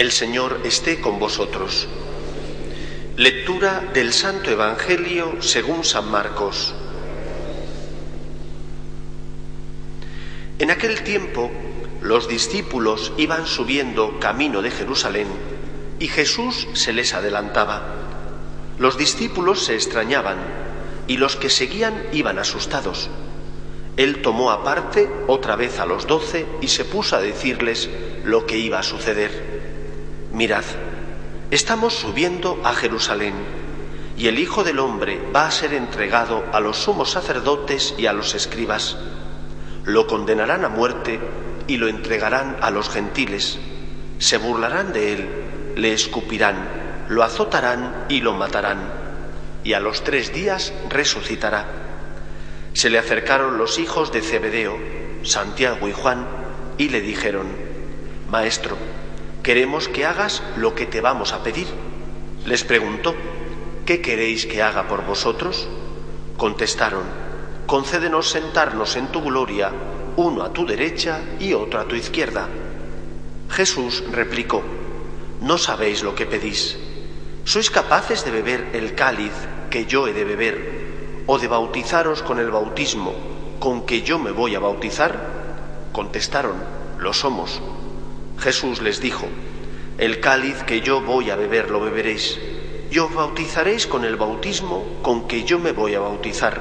El Señor esté con vosotros. Lectura del Santo Evangelio según San Marcos. En aquel tiempo los discípulos iban subiendo camino de Jerusalén y Jesús se les adelantaba. Los discípulos se extrañaban y los que seguían iban asustados. Él tomó aparte otra vez a los doce y se puso a decirles lo que iba a suceder. Mirad, estamos subiendo a Jerusalén y el Hijo del Hombre va a ser entregado a los sumos sacerdotes y a los escribas. Lo condenarán a muerte y lo entregarán a los gentiles. Se burlarán de él, le escupirán, lo azotarán y lo matarán. Y a los tres días resucitará. Se le acercaron los hijos de Zebedeo, Santiago y Juan, y le dijeron, Maestro, queremos que hagas lo que te vamos a pedir. Les preguntó, ¿qué queréis que haga por vosotros? Contestaron, concédenos sentarnos en tu gloria, uno a tu derecha y otro a tu izquierda. Jesús replicó, no sabéis lo que pedís. ¿Sois capaces de beber el cáliz que yo he de beber o de bautizaros con el bautismo con que yo me voy a bautizar? Contestaron, lo somos. Jesús les dijo, el cáliz que yo voy a beber lo beberéis, y os bautizaréis con el bautismo con que yo me voy a bautizar.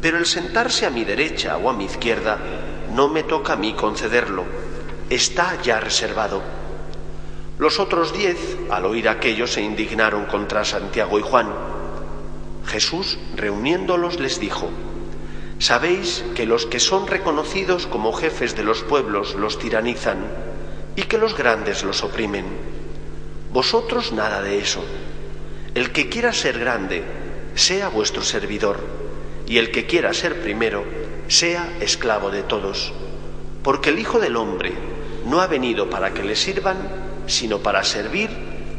Pero el sentarse a mi derecha o a mi izquierda no me toca a mí concederlo, está ya reservado. Los otros diez, al oír aquello, se indignaron contra Santiago y Juan. Jesús, reuniéndolos, les dijo, Sabéis que los que son reconocidos como jefes de los pueblos los tiranizan y que los grandes los oprimen. Vosotros nada de eso. El que quiera ser grande, sea vuestro servidor, y el que quiera ser primero, sea esclavo de todos. Porque el Hijo del Hombre no ha venido para que le sirvan, sino para servir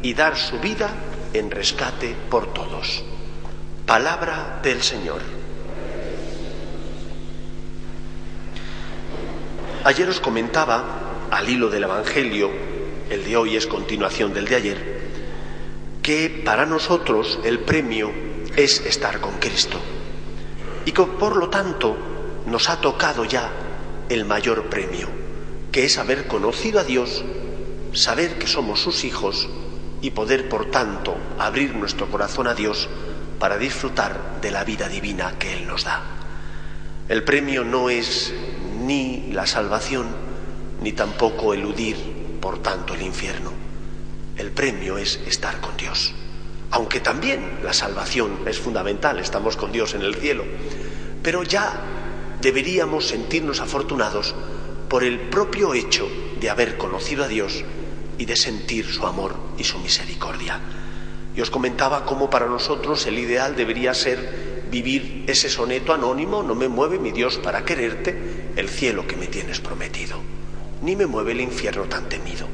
y dar su vida en rescate por todos. Palabra del Señor. Ayer os comentaba, al hilo del Evangelio, el de hoy es continuación del de ayer, que para nosotros el premio es estar con Cristo y que por lo tanto nos ha tocado ya el mayor premio, que es haber conocido a Dios, saber que somos sus hijos y poder por tanto abrir nuestro corazón a Dios para disfrutar de la vida divina que Él nos da. El premio no es ni la salvación, ni tampoco eludir, por tanto, el infierno. El premio es estar con Dios. Aunque también la salvación es fundamental, estamos con Dios en el cielo. Pero ya deberíamos sentirnos afortunados por el propio hecho de haber conocido a Dios y de sentir su amor y su misericordia. Y os comentaba cómo para nosotros el ideal debería ser vivir ese soneto anónimo, no me mueve mi Dios para quererte, el cielo que me tienes prometido, ni me mueve el infierno tan temido.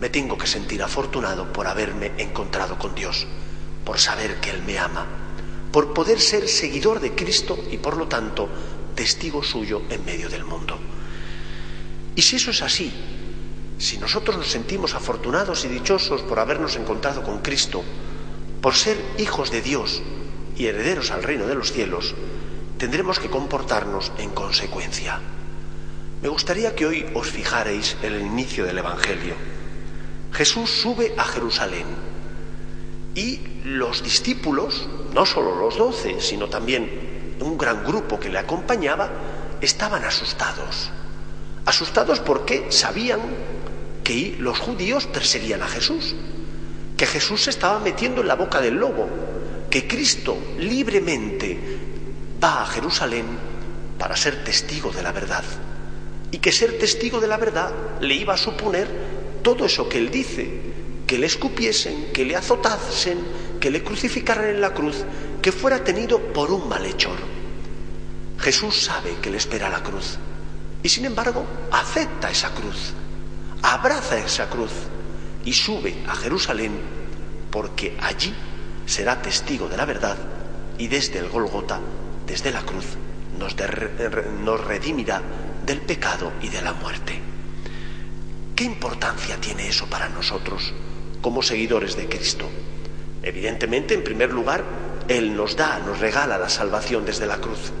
Me tengo que sentir afortunado por haberme encontrado con Dios, por saber que Él me ama, por poder ser seguidor de Cristo y por lo tanto testigo suyo en medio del mundo. Y si eso es así, si nosotros nos sentimos afortunados y dichosos por habernos encontrado con Cristo, por ser hijos de Dios y herederos al reino de los cielos, tendremos que comportarnos en consecuencia. Me gustaría que hoy os fijarais en el inicio del Evangelio. Jesús sube a Jerusalén y los discípulos, no solo los doce, sino también un gran grupo que le acompañaba, estaban asustados. Asustados porque sabían que los judíos perseguían a Jesús, que Jesús se estaba metiendo en la boca del lobo, que Cristo libremente va a Jerusalén para ser testigo de la verdad y que ser testigo de la verdad le iba a suponer todo eso que él dice, que le escupiesen, que le azotasen, que le crucificaran en la cruz, que fuera tenido por un malhechor. Jesús sabe que le espera la cruz y sin embargo acepta esa cruz, abraza esa cruz y sube a Jerusalén porque allí será testigo de la verdad y desde el Golgota, desde la cruz, nos, nos redimirá del pecado y de la muerte. ¿Qué importancia tiene eso para nosotros como seguidores de Cristo? Evidentemente, en primer lugar, Él nos da, nos regala la salvación desde la cruz.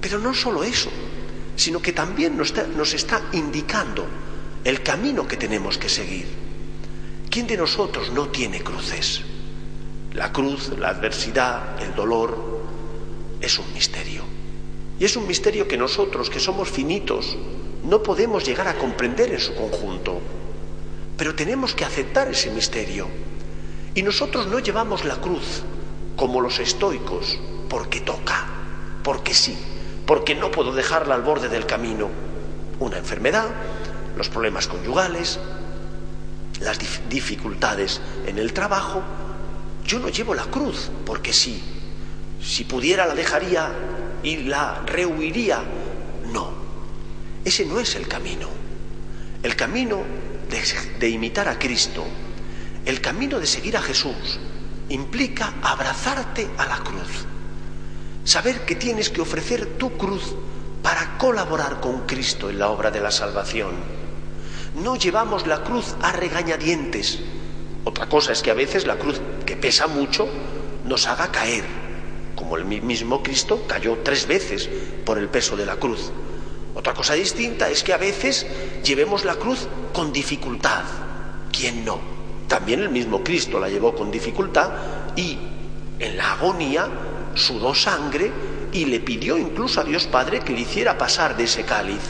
Pero no solo eso, sino que también nos está, nos está indicando el camino que tenemos que seguir. ¿Quién de nosotros no tiene cruces? La cruz, la adversidad, el dolor, es un misterio. Y es un misterio que nosotros, que somos finitos, no podemos llegar a comprender en su conjunto. Pero tenemos que aceptar ese misterio. Y nosotros no llevamos la cruz como los estoicos, porque toca, porque sí, porque no puedo dejarla al borde del camino. Una enfermedad, los problemas conyugales, las dificultades en el trabajo. Yo no llevo la cruz, porque sí. Si pudiera la dejaría y la rehuiría. No, ese no es el camino. El camino de, de imitar a Cristo, el camino de seguir a Jesús, implica abrazarte a la cruz. Saber que tienes que ofrecer tu cruz para colaborar con Cristo en la obra de la salvación. No llevamos la cruz a regañadientes. Otra cosa es que a veces la cruz, que pesa mucho, nos haga caer, como el mismo Cristo cayó tres veces por el peso de la cruz. Otra cosa distinta es que a veces llevemos la cruz con dificultad. ¿Quién no? También el mismo Cristo la llevó con dificultad y en la agonía sudó sangre y le pidió incluso a Dios Padre que le hiciera pasar de ese cáliz.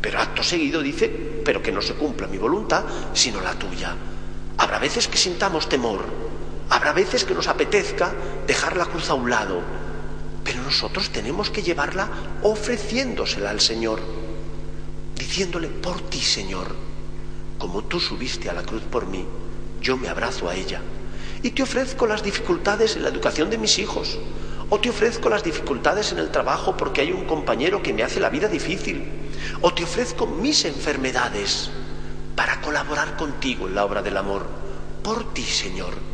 Pero acto seguido dice, pero que no se cumpla mi voluntad, sino la tuya. Habrá veces que sintamos temor, habrá veces que nos apetezca dejar la cruz a un lado, pero nosotros tenemos que llevarla ofreciéndosela al Señor, diciéndole, por ti, Señor, como tú subiste a la cruz por mí, yo me abrazo a ella. Y te ofrezco las dificultades en la educación de mis hijos, o te ofrezco las dificultades en el trabajo porque hay un compañero que me hace la vida difícil. O te ofrezco mis enfermedades para colaborar contigo en la obra del amor. Por ti, Señor.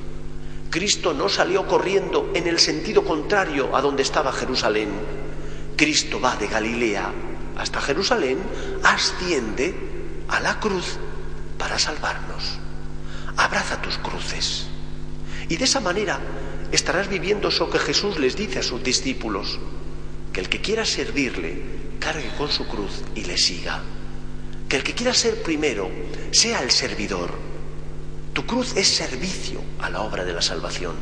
Cristo no salió corriendo en el sentido contrario a donde estaba Jerusalén. Cristo va de Galilea hasta Jerusalén, asciende a la cruz para salvarnos. Abraza tus cruces. Y de esa manera estarás viviendo eso que Jesús les dice a sus discípulos, que el que quiera servirle, cargue con su cruz y le siga. Que el que quiera ser primero, sea el servidor. Tu cruz es servicio a la obra de la salvación.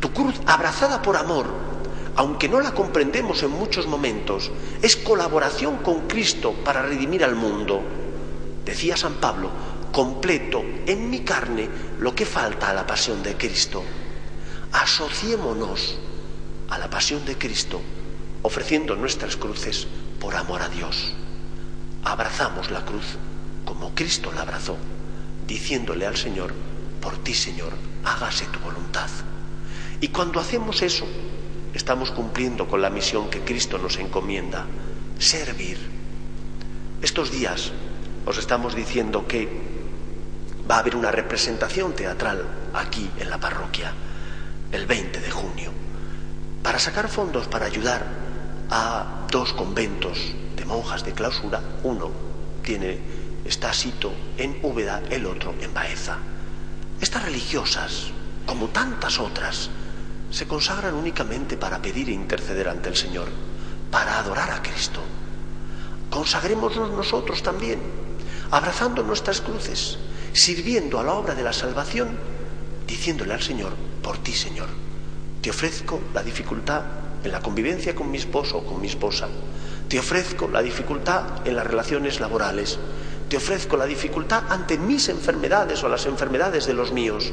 Tu cruz, abrazada por amor, aunque no la comprendemos en muchos momentos, es colaboración con Cristo para redimir al mundo. Decía San Pablo, completo en mi carne lo que falta a la pasión de Cristo asociémonos a la pasión de Cristo, ofreciendo nuestras cruces por amor a Dios. Abrazamos la cruz como Cristo la abrazó, diciéndole al Señor, por ti Señor, hágase tu voluntad. Y cuando hacemos eso, estamos cumpliendo con la misión que Cristo nos encomienda, servir. Estos días os estamos diciendo que va a haber una representación teatral aquí en la parroquia el 20 de junio, para sacar fondos para ayudar a dos conventos de monjas de clausura. Uno tiene, está sito en Úbeda, el otro en Baeza. Estas religiosas, como tantas otras, se consagran únicamente para pedir e interceder ante el Señor, para adorar a Cristo. Consagrémonos nosotros también, abrazando nuestras cruces, sirviendo a la obra de la salvación, diciéndole al Señor, por ti, Señor. Te ofrezco la dificultad en la convivencia con mi esposo o con mi esposa. Te ofrezco la dificultad en las relaciones laborales. Te ofrezco la dificultad ante mis enfermedades o las enfermedades de los míos.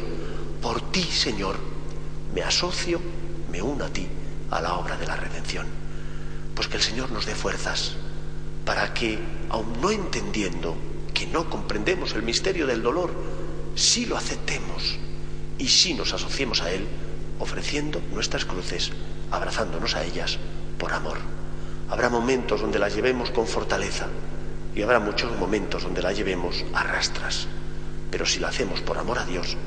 Por ti, Señor, me asocio, me uno a ti, a la obra de la redención. Pues que el Señor nos dé fuerzas para que, aun no entendiendo que no comprendemos el misterio del dolor, sí lo aceptemos y sí nos asociemos a él, ofreciendo nuestras cruces, abrazándonos a ellas por amor. Habrá momentos donde las llevemos con fortaleza y habrá muchos momentos donde la llevemos a rastras. Pero si la hacemos por amor a Dios,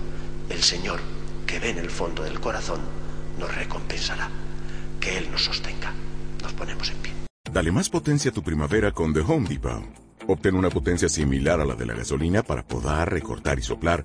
el Señor, que ve en el fondo del corazón, nos recompensará. Que Él nos sostenga. Nos ponemos en pie. Dale más potencia a tu primavera con The Home Depot. Obtén una potencia similar a la de la gasolina para podar, recortar y soplar